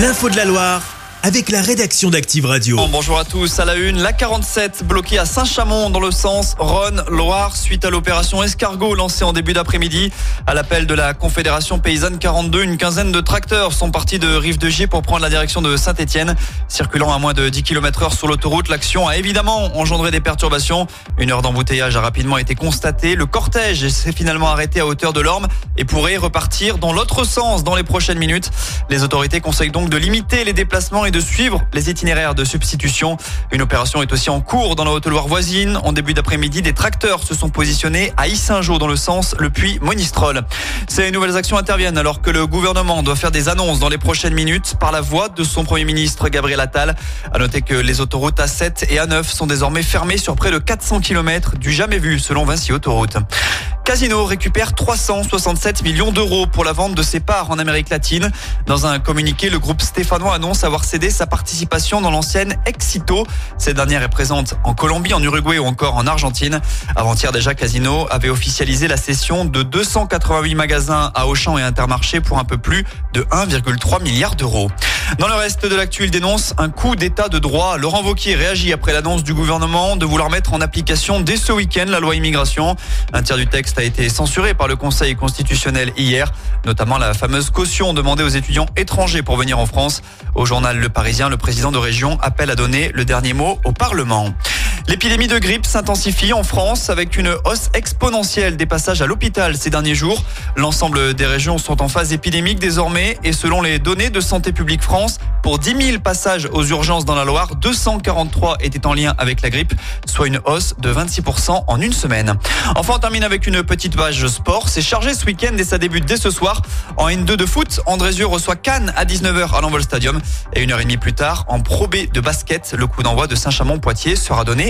L'info de la Loire avec la rédaction d'Active Radio. Bonjour à tous. À la une, la 47 bloquée à Saint-Chamond dans le sens Rhône-Loire suite à l'opération Escargot lancée en début d'après-midi. À l'appel de la Confédération Paysanne 42, une quinzaine de tracteurs sont partis de Rive-de-Gier pour prendre la direction de Saint-Etienne. Circulant à moins de 10 km heure sur l'autoroute, l'action a évidemment engendré des perturbations. Une heure d'embouteillage a rapidement été constatée. Le cortège s'est finalement arrêté à hauteur de l'Orme et pourrait repartir dans l'autre sens dans les prochaines minutes. Les autorités conseillent donc de limiter les déplacements de suivre les itinéraires de substitution. Une opération est aussi en cours dans la Haute-Loire voisine. En début d'après-midi, des tracteurs se sont positionnés à Issingeau dans le sens le puits Monistrol. Ces nouvelles actions interviennent alors que le gouvernement doit faire des annonces dans les prochaines minutes par la voix de son premier ministre Gabriel Attal. À noter que les autoroutes A7 et A9 sont désormais fermées sur près de 400 km du jamais vu selon Vinci Autoroute. Casino récupère 367 millions d'euros pour la vente de ses parts en Amérique latine. Dans un communiqué, le groupe stéphanois annonce avoir cédé sa participation dans l'ancienne Exito. Cette dernière est présente en Colombie, en Uruguay ou encore en Argentine. Avant-hier déjà, Casino avait officialisé la cession de 288 magasins à Auchan et Intermarché pour un peu plus de 1,3 milliard d'euros. Dans le reste de l'actu, il dénonce un coup d'état de droit. Laurent Wauquiez réagit après l'annonce du gouvernement de vouloir mettre en application dès ce week-end la loi immigration. Un tiers du texte a été censuré par le Conseil constitutionnel hier, notamment la fameuse caution demandée aux étudiants étrangers pour venir en France. Au journal Le Parisien, le président de région appelle à donner le dernier mot au Parlement. L'épidémie de grippe s'intensifie en France avec une hausse exponentielle des passages à l'hôpital ces derniers jours. L'ensemble des régions sont en phase épidémique désormais et selon les données de Santé publique France, pour 10 000 passages aux urgences dans la Loire, 243 étaient en lien avec la grippe, soit une hausse de 26% en une semaine. Enfin, on termine avec une petite page sport. C'est chargé ce week-end et ça débute dès ce soir. En N2 de foot, Andrézieux reçoit Cannes à 19h à l'Envol Stadium. Et une heure et demie plus tard, en Pro B de basket, le coup d'envoi de Saint-Chamond-Poitiers sera donné